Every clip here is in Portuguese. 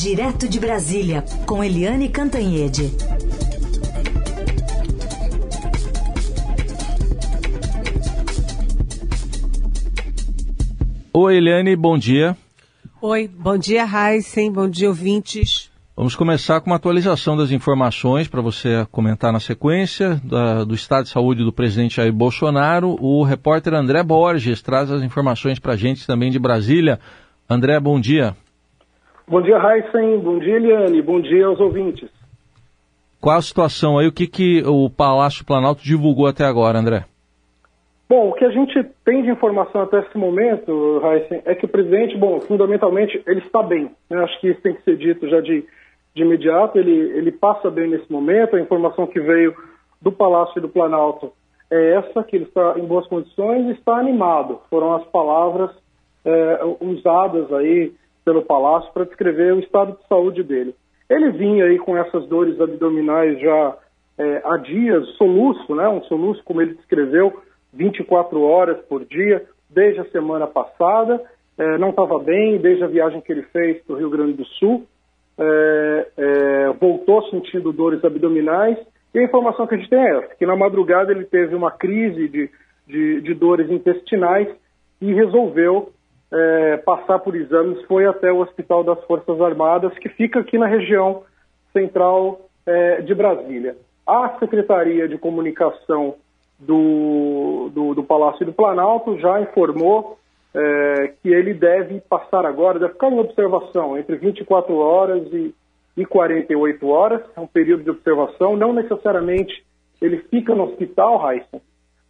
Direto de Brasília, com Eliane Cantanhede. Oi, Eliane, bom dia. Oi, bom dia, Heisen, bom dia, ouvintes. Vamos começar com uma atualização das informações para você comentar na sequência da, do estado de saúde do presidente Jair Bolsonaro. O repórter André Borges traz as informações para a gente também de Brasília. André, bom dia. Bom dia, Heisen. Bom dia, Eliane. Bom dia aos ouvintes. Qual a situação aí? O que, que o Palácio Planalto divulgou até agora, André? Bom, o que a gente tem de informação até esse momento, Heisen, é que o presidente, bom, fundamentalmente, ele está bem. Né? Acho que isso tem que ser dito já de de imediato, ele, ele passa bem nesse momento. A informação que veio do Palácio e do Planalto é essa, que ele está em boas condições e está animado. Foram as palavras é, usadas aí pelo Palácio para descrever o estado de saúde dele. Ele vinha aí com essas dores abdominais já é, há dias, soluço, né? Um soluço, como ele descreveu, 24 horas por dia, desde a semana passada. É, não estava bem, desde a viagem que ele fez para o Rio Grande do Sul é, é, voltou sentindo dores abdominais. E a informação que a gente tem é essa, que na madrugada ele teve uma crise de, de, de dores intestinais e resolveu é, passar por exames, foi até o Hospital das Forças Armadas, que fica aqui na região central é, de Brasília. A Secretaria de Comunicação do, do, do Palácio do Planalto já informou é, que ele deve passar agora, deve ficar em observação entre 24 horas e, e 48 horas, é um período de observação, não necessariamente ele fica no hospital, Raíssa,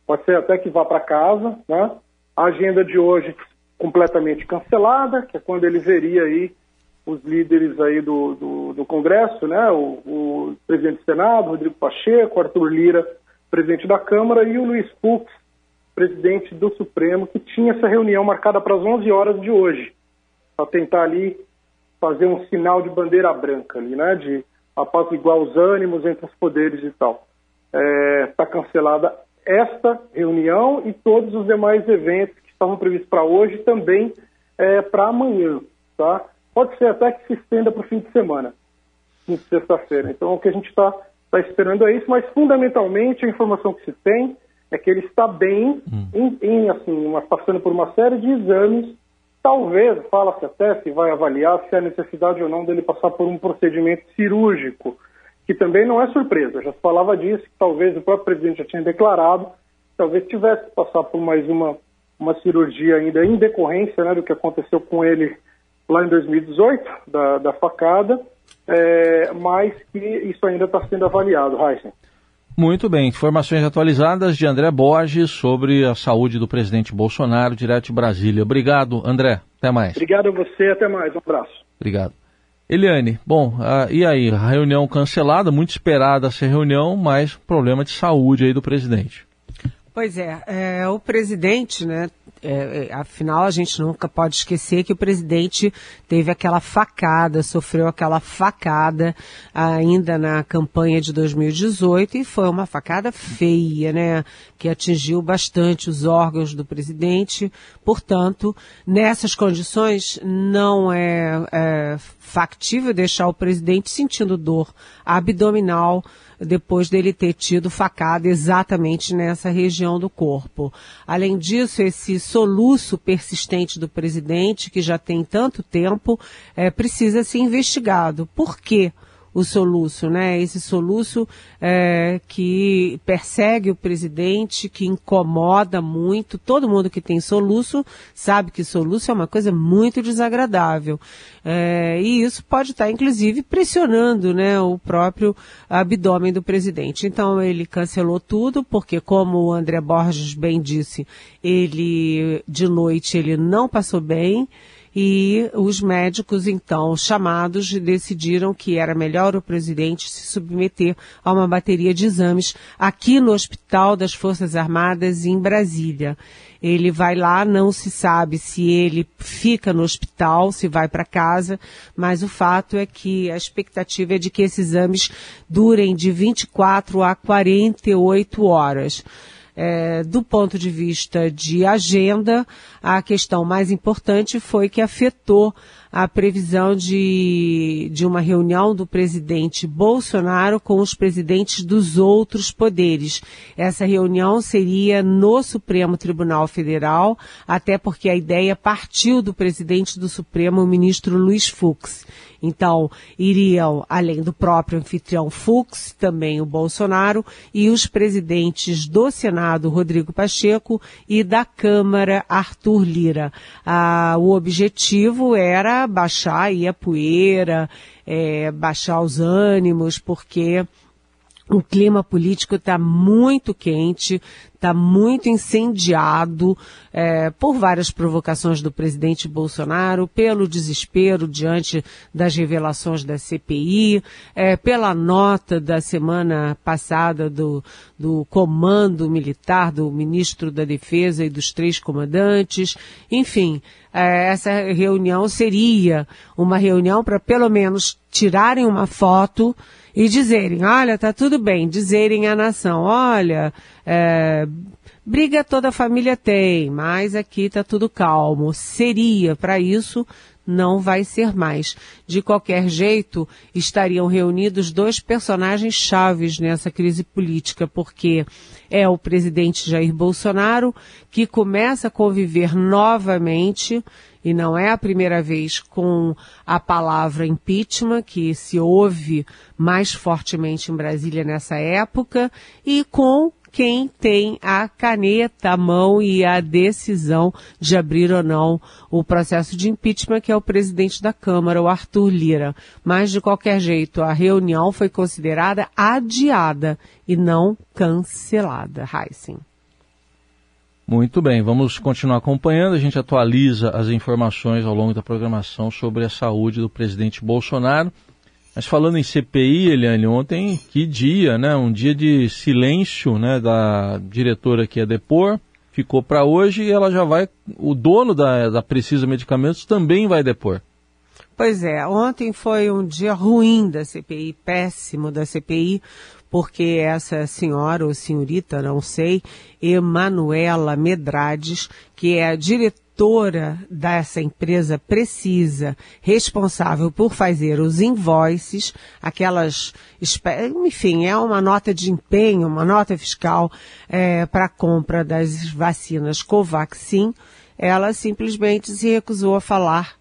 pode ser até que vá para casa, né? A agenda de hoje completamente cancelada, que é quando ele veria aí os líderes aí do, do, do Congresso, né? O, o, presidente do Senado, Rodrigo Pacheco, Arthur Lira, presidente da Câmara, e o Luiz Fux, presidente do Supremo, que tinha essa reunião marcada para as 11 horas de hoje, para tentar ali fazer um sinal de bandeira branca ali, né, de apaziguar os ânimos entre os poderes e tal. Está é, tá cancelada esta reunião e todos os demais eventos estavam previstos para hoje também é, para amanhã, tá? Pode ser até que se estenda para o fim de semana, de sexta-feira. Então, o que a gente está tá esperando é isso, mas fundamentalmente a informação que se tem é que ele está bem, hum. em, em, assim, uma, passando por uma série de exames. Talvez, fala-se até se vai avaliar se há necessidade ou não dele passar por um procedimento cirúrgico, que também não é surpresa. Já se falava disso, que talvez o próprio presidente já tinha declarado, talvez tivesse que passar por mais uma, uma cirurgia ainda em decorrência né, do que aconteceu com ele lá em 2018, da, da facada, é, mas que isso ainda está sendo avaliado, Heisen. Muito bem, informações atualizadas de André Borges sobre a saúde do presidente Bolsonaro, direto de Brasília. Obrigado, André. Até mais. Obrigado a você, até mais. Um abraço. Obrigado. Eliane, bom, uh, e aí? A reunião cancelada, muito esperada essa reunião, mas problema de saúde aí do presidente. Pois é, é o presidente, né, é, é, afinal, a gente nunca pode esquecer que o presidente teve aquela facada, sofreu aquela facada ainda na campanha de 2018 e foi uma facada feia, né? Que atingiu bastante os órgãos do presidente. Portanto, nessas condições, não é, é factível deixar o presidente sentindo dor abdominal depois dele ter tido facada exatamente nessa região do corpo. Além disso, esse soluço persistente do presidente, que já tem tanto tempo, é, precisa ser investigado. Por quê? O soluço, né? Esse soluço é, que persegue o presidente, que incomoda muito. Todo mundo que tem soluço sabe que soluço é uma coisa muito desagradável. É, e isso pode estar, inclusive, pressionando né, o próprio abdômen do presidente. Então ele cancelou tudo, porque como o André Borges bem disse, ele de noite ele não passou bem e os médicos, então, chamados, decidiram que era melhor o presidente se submeter a uma bateria de exames aqui no Hospital das Forças Armadas em Brasília. Ele vai lá, não se sabe se ele fica no hospital, se vai para casa, mas o fato é que a expectativa é de que esses exames durem de 24 a 48 horas é, do ponto de vista de agenda, a questão mais importante foi que afetou a previsão de, de uma reunião do presidente Bolsonaro com os presidentes dos outros poderes. Essa reunião seria no Supremo Tribunal Federal, até porque a ideia partiu do presidente do Supremo, o ministro Luiz Fux. Então, iriam, além do próprio anfitrião Fux, também o Bolsonaro e os presidentes do Senado, Rodrigo Pacheco, e da Câmara, Arthur Lira. Ah, o objetivo era baixar a poeira, é, baixar os ânimos, porque o clima político está muito quente, está muito incendiado é, por várias provocações do presidente Bolsonaro, pelo desespero diante das revelações da CPI, é, pela nota da semana passada do, do comando militar, do ministro da Defesa e dos três comandantes. Enfim, é, essa reunião seria uma reunião para pelo menos tirarem uma foto e dizerem, olha, tá tudo bem, dizerem à nação, olha, é, briga toda a família tem, mas aqui tá tudo calmo. Seria para isso, não vai ser mais. De qualquer jeito, estariam reunidos dois personagens chaves nessa crise política, porque é o presidente Jair Bolsonaro, que começa a conviver novamente e não é a primeira vez com a palavra impeachment, que se ouve mais fortemente em Brasília nessa época, e com quem tem a caneta, a mão e a decisão de abrir ou não o processo de impeachment, que é o presidente da Câmara, o Arthur Lira. Mas, de qualquer jeito, a reunião foi considerada adiada e não cancelada. Heissing. Muito bem, vamos continuar acompanhando. A gente atualiza as informações ao longo da programação sobre a saúde do presidente Bolsonaro. Mas falando em CPI, Eliane, ontem, que dia, né? Um dia de silêncio, né? Da diretora que ia depor, ficou para hoje e ela já vai. O dono da, da Precisa Medicamentos também vai depor. Pois é, ontem foi um dia ruim da CPI, péssimo da CPI, porque essa senhora ou senhorita, não sei, Emanuela Medrades, que é a diretora dessa empresa precisa, responsável por fazer os invoices, aquelas, enfim, é uma nota de empenho, uma nota fiscal é, para a compra das vacinas Covaxin, ela simplesmente se recusou a falar,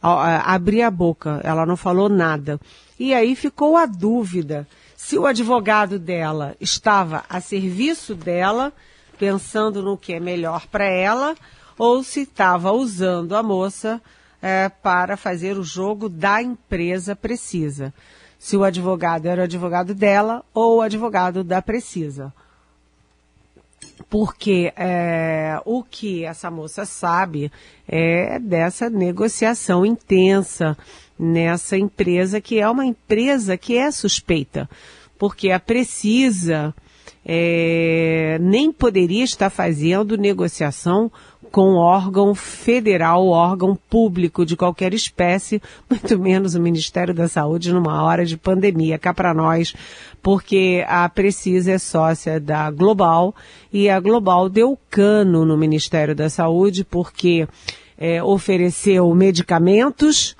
a abrir a boca, ela não falou nada. E aí ficou a dúvida se o advogado dela estava a serviço dela, pensando no que é melhor para ela, ou se estava usando a moça é, para fazer o jogo da empresa precisa. Se o advogado era o advogado dela ou o advogado da precisa. Porque é, o que essa moça sabe é dessa negociação intensa nessa empresa, que é uma empresa que é suspeita porque a Precisa é, nem poderia estar fazendo negociação com órgão federal, órgão público de qualquer espécie, muito menos o Ministério da Saúde numa hora de pandemia, cá para nós, porque a Precisa é sócia da Global e a Global deu cano no Ministério da Saúde porque é, ofereceu medicamentos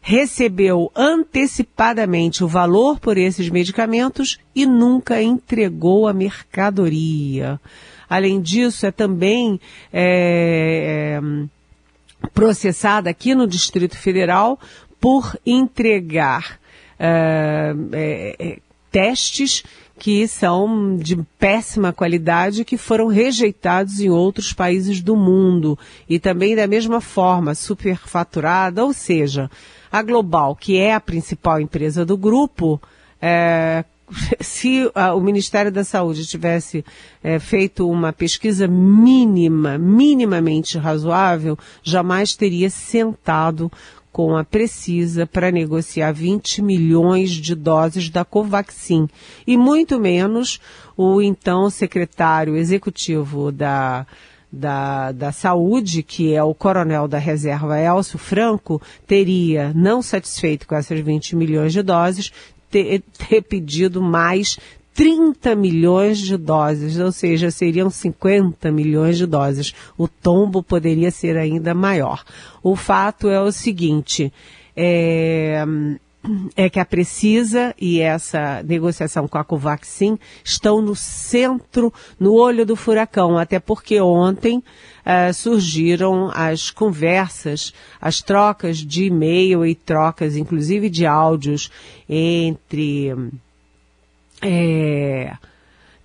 recebeu antecipadamente o valor por esses medicamentos e nunca entregou a mercadoria. Além disso, é também é, é, processada aqui no Distrito Federal por entregar é, é, é testes que são de péssima qualidade que foram rejeitados em outros países do mundo e também da mesma forma superfaturada, ou seja, a Global, que é a principal empresa do grupo, é, se a, o Ministério da Saúde tivesse é, feito uma pesquisa mínima, minimamente razoável, jamais teria sentado com a Precisa para negociar 20 milhões de doses da Covaxin. E muito menos o então secretário executivo da da, da Saúde, que é o coronel da reserva Elcio Franco, teria, não satisfeito com essas 20 milhões de doses, ter, ter pedido mais 30 milhões de doses, ou seja, seriam 50 milhões de doses. O tombo poderia ser ainda maior. O fato é o seguinte, é, é que a Precisa e essa negociação com a Covaxin estão no centro, no olho do furacão, até porque ontem uh, surgiram as conversas, as trocas de e-mail e trocas, inclusive de áudios, entre. É,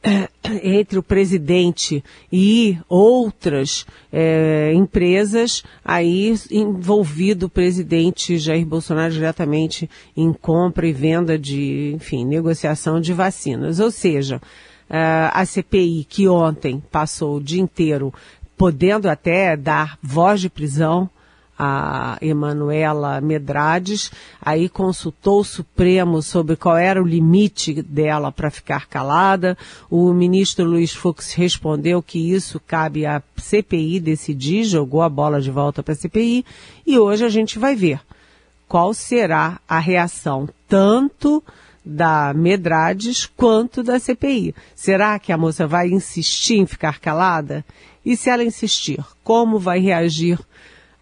entre o presidente e outras é, empresas, aí envolvido o presidente Jair Bolsonaro diretamente em compra e venda de, enfim, negociação de vacinas. Ou seja, a CPI que ontem passou o dia inteiro podendo até dar voz de prisão a Emanuela Medrades, aí consultou o Supremo sobre qual era o limite dela para ficar calada. O ministro Luiz Fux respondeu que isso cabe à CPI decidir, jogou a bola de volta para a CPI, e hoje a gente vai ver qual será a reação tanto da Medrades quanto da CPI. Será que a moça vai insistir em ficar calada? E se ela insistir, como vai reagir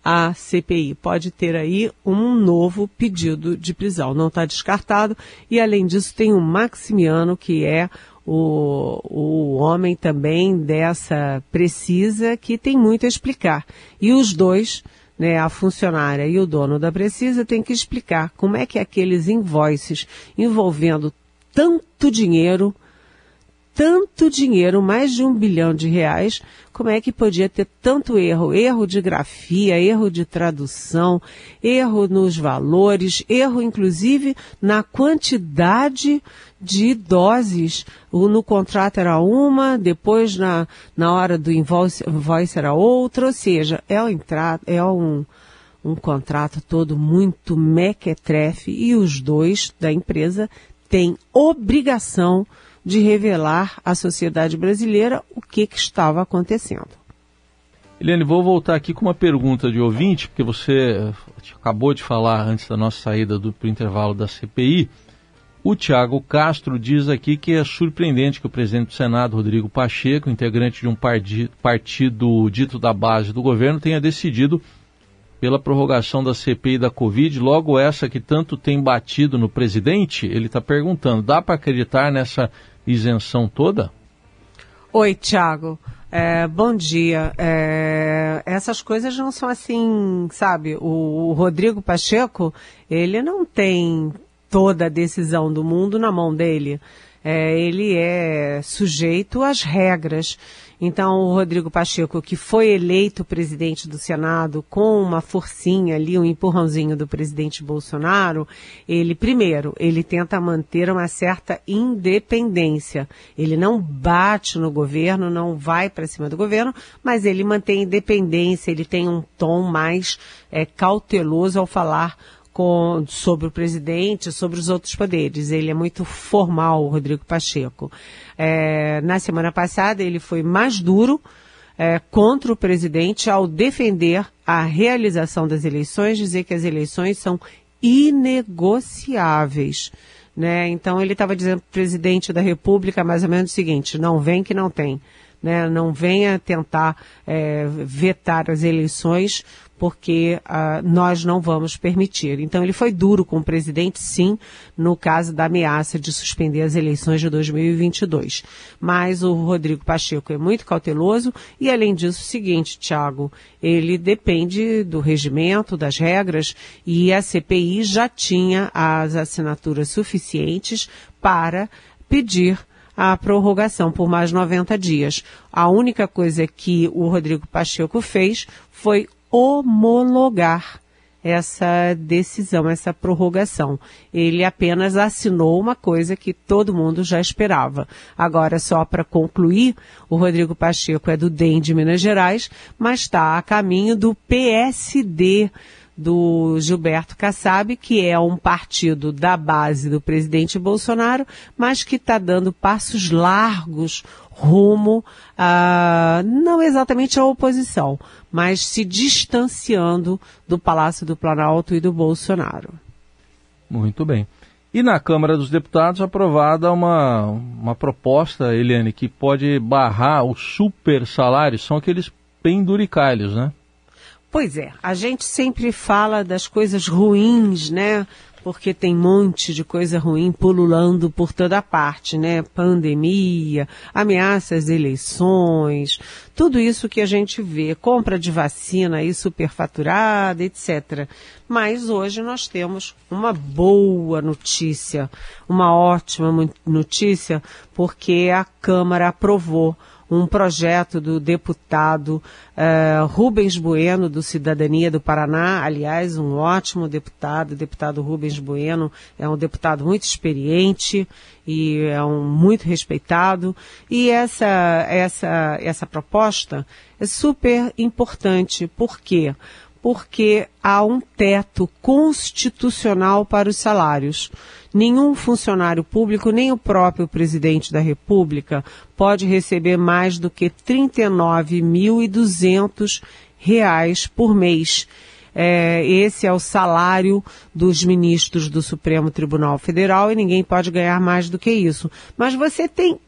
a CPI. Pode ter aí um novo pedido de prisão. Não está descartado. E além disso, tem o Maximiano, que é o, o homem também dessa precisa, que tem muito a explicar. E os dois, né, a funcionária e o dono da precisa, tem que explicar como é que aqueles invoices envolvendo tanto dinheiro tanto dinheiro, mais de um bilhão de reais, como é que podia ter tanto erro? Erro de grafia, erro de tradução, erro nos valores, erro inclusive na quantidade de doses. No contrato era uma, depois na, na hora do invoice, invoice era outra, ou seja, é um, é um, um contrato todo muito mequetrefe e os dois da empresa têm obrigação de revelar à sociedade brasileira o que, que estava acontecendo. Eliane, vou voltar aqui com uma pergunta de ouvinte, porque você eh, acabou de falar antes da nossa saída do intervalo da CPI. O Tiago Castro diz aqui que é surpreendente que o presidente do Senado, Rodrigo Pacheco, integrante de um partido dito da base do governo, tenha decidido pela prorrogação da CPI da Covid, logo essa que tanto tem batido no presidente. Ele está perguntando: dá para acreditar nessa isenção toda? Oi, Tiago. É, bom dia. É, essas coisas não são assim, sabe? O, o, Rodrigo Pacheco, ele não tem toda a decisão do mundo na mão dele. É, ele é sujeito às regras. Então, o Rodrigo Pacheco, que foi eleito presidente do Senado com uma forcinha ali, um empurrãozinho do presidente Bolsonaro, ele, primeiro, ele tenta manter uma certa independência. Ele não bate no governo, não vai para cima do governo, mas ele mantém independência, ele tem um tom mais é, cauteloso ao falar com, sobre o presidente, sobre os outros poderes. Ele é muito formal, o Rodrigo Pacheco. É, na semana passada, ele foi mais duro é, contra o presidente ao defender a realização das eleições, dizer que as eleições são inegociáveis. Né? Então ele estava dizendo para o presidente da República mais ou menos o seguinte: não vem que não tem. Né? Não venha tentar é, vetar as eleições porque uh, nós não vamos permitir. Então ele foi duro com o presidente, sim, no caso da ameaça de suspender as eleições de 2022. Mas o Rodrigo Pacheco é muito cauteloso e, além disso, o seguinte, Tiago, ele depende do regimento, das regras e a CPI já tinha as assinaturas suficientes para pedir a prorrogação por mais 90 dias. A única coisa que o Rodrigo Pacheco fez foi homologar essa decisão, essa prorrogação. Ele apenas assinou uma coisa que todo mundo já esperava. Agora, só para concluir, o Rodrigo Pacheco é do DEM de Minas Gerais, mas está a caminho do PSD do Gilberto Kassab, que é um partido da base do presidente Bolsonaro, mas que está dando passos largos rumo a, não exatamente à oposição, mas se distanciando do Palácio do Planalto e do Bolsonaro. Muito bem. E na Câmara dos Deputados aprovada uma, uma proposta, Eliane, que pode barrar os super salários, são aqueles penduricalhos, né? Pois é, a gente sempre fala das coisas ruins, né? porque tem um monte de coisa ruim pululando por toda parte, né? Pandemia, ameaças eleições, tudo isso que a gente vê, compra de vacina aí superfaturada, etc. Mas hoje nós temos uma boa notícia, uma ótima notícia, porque a Câmara aprovou um projeto do deputado uh, Rubens Bueno, do Cidadania do Paraná, aliás, um ótimo deputado, o deputado Rubens Bueno. É um deputado muito experiente e é um muito respeitado, e essa, essa, essa proposta é super importante, por quê? Porque há um teto constitucional para os salários nenhum funcionário público, nem o próprio presidente da República, pode receber mais do que 39.200 reais por mês. É, esse é o salário dos ministros do Supremo Tribunal Federal e ninguém pode ganhar mais do que isso. Mas você tem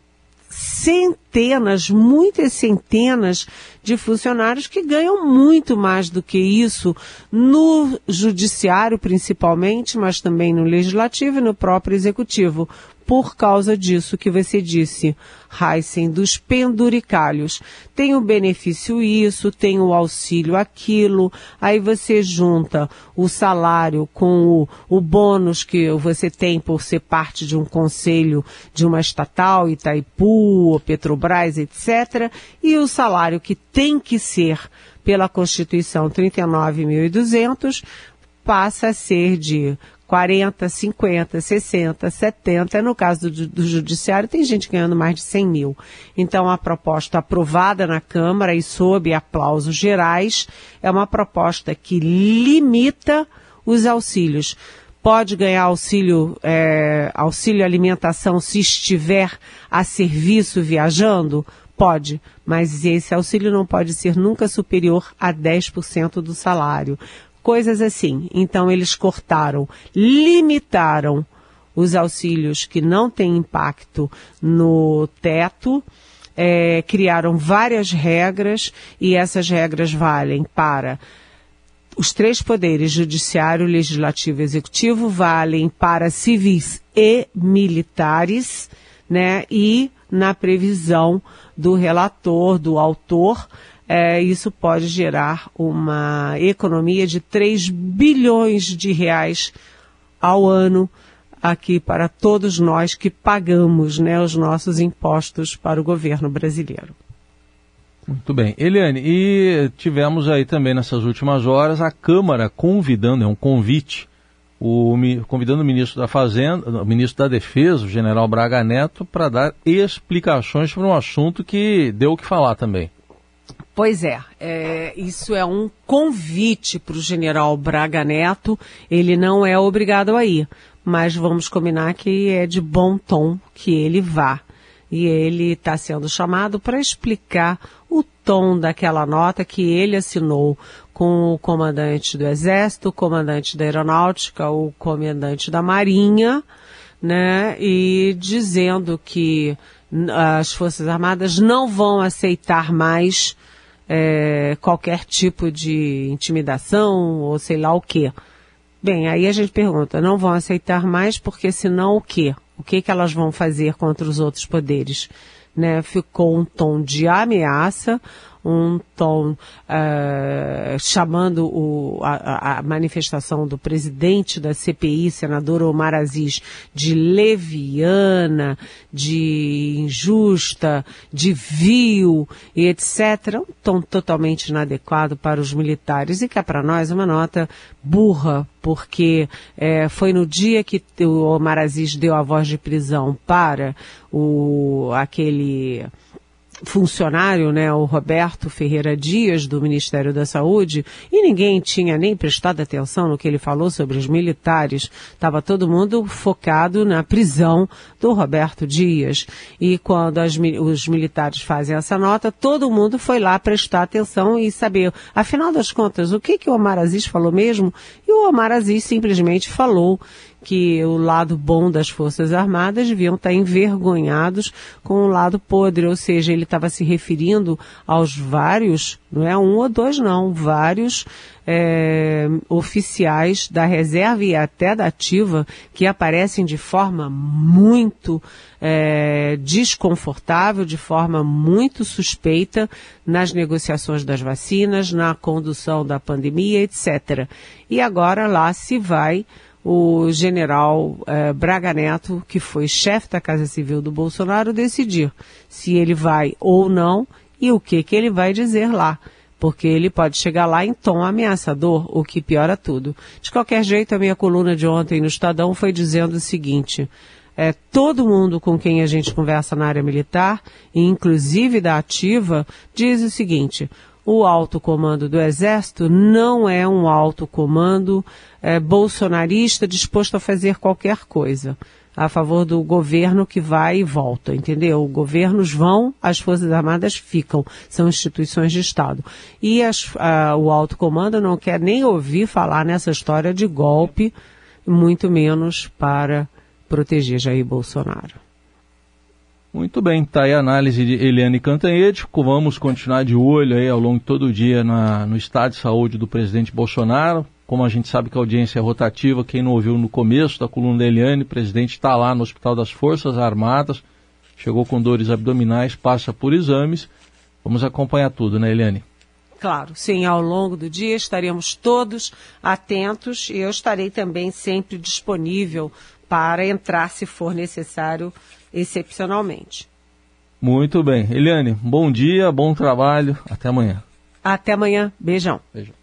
centenas, muitas centenas de funcionários que ganham muito mais do que isso no judiciário principalmente, mas também no legislativo e no próprio executivo por causa disso que você disse, Heisen, dos penduricalhos. Tem o benefício isso, tem o auxílio aquilo, aí você junta o salário com o, o bônus que você tem por ser parte de um conselho de uma estatal, Itaipu, Petrobras, etc., e o salário que tem que ser pela Constituição 39.200 passa a ser de 40, 50, 60, 70. No caso do, do, Judiciário, tem gente ganhando mais de 100 mil. Então, a proposta aprovada na Câmara e sob aplausos gerais é uma proposta que limita os auxílios. Pode ganhar auxílio, é, auxílio alimentação se estiver a serviço viajando? Pode, mas esse auxílio não pode ser nunca superior a 10% do salário coisas assim. Então eles cortaram, limitaram os auxílios que não têm impacto no teto, é, criaram várias regras e essas regras valem para os três poderes, judiciário, legislativo e executivo, valem para civis e militares, né? E na previsão do relator, do autor, é, isso pode gerar uma economia de 3 bilhões de reais ao ano aqui para todos nós que pagamos né, os nossos impostos para o governo brasileiro. Muito bem. Eliane, e tivemos aí também nessas últimas horas a Câmara convidando, é um convite, o, convidando o ministro da Fazenda, o ministro da Defesa, o general Braga Neto, para dar explicações sobre um assunto que deu o que falar também. Pois é, é, isso é um convite para o general Braga Neto. Ele não é obrigado a ir, mas vamos combinar que é de bom tom que ele vá. E ele está sendo chamado para explicar o tom daquela nota que ele assinou com o comandante do Exército, o comandante da Aeronáutica, o comandante da Marinha, né? E dizendo que as Forças Armadas não vão aceitar mais é, qualquer tipo de intimidação ou sei lá o quê. Bem, aí a gente pergunta, não vão aceitar mais porque senão o quê? O que, que elas vão fazer contra os outros poderes? Né? Ficou um tom de ameaça, um tom uh, chamando o, a, a, manifestação do presidente da CPI, senador Omar Aziz, de leviana, de injusta, de vil e etc. Um tom totalmente inadequado para os militares e que é para nós uma nota burra, porque é, foi no dia que o Omar Aziz deu a voz de prisão para o, aquele funcionário, né, o Roberto Ferreira Dias, do Ministério da Saúde, e ninguém tinha nem prestado atenção no que ele falou sobre os militares. Estava todo mundo focado na prisão do Roberto Dias. E quando as, os militares fazem essa nota, todo mundo foi lá prestar atenção e saber, afinal das contas, o que, que o Omar Aziz falou mesmo? E o Omar Aziz simplesmente falou que o lado bom das Forças Armadas deviam estar envergonhados com o lado podre, ou seja, ele estava se referindo aos vários, não é um ou dois não, vários é, oficiais da reserva e até da ativa que aparecem de forma muito é, desconfortável, de forma muito suspeita nas negociações das vacinas, na condução da pandemia, etc. E agora lá se vai o general eh, Braga Neto, que foi chefe da Casa Civil do Bolsonaro, decidir se ele vai ou não e o que, que ele vai dizer lá. Porque ele pode chegar lá em tom ameaçador, o que piora tudo. De qualquer jeito, a minha coluna de ontem no Estadão foi dizendo o seguinte: é, todo mundo com quem a gente conversa na área militar, inclusive da ativa, diz o seguinte: o alto comando do Exército não é um alto comando é, bolsonarista disposto a fazer qualquer coisa a favor do governo que vai e volta, entendeu? Governos vão, as Forças Armadas ficam, são instituições de Estado. E as, a, o alto comando não quer nem ouvir falar nessa história de golpe, muito menos para proteger Jair Bolsonaro. Muito bem, está aí a análise de Eliane Cantanhede. Vamos continuar de olho aí ao longo de todo o dia na, no estado de saúde do presidente Bolsonaro. Como a gente sabe que a audiência é rotativa, quem não ouviu no começo da coluna da Eliane, o presidente está lá no Hospital das Forças Armadas, chegou com dores abdominais, passa por exames. Vamos acompanhar tudo, né, Eliane? Claro, sim, ao longo do dia estaremos todos atentos e eu estarei também sempre disponível para entrar se for necessário excepcionalmente. Muito bem. Eliane, bom dia, bom trabalho. Até amanhã. Até amanhã. Beijão. Beijão.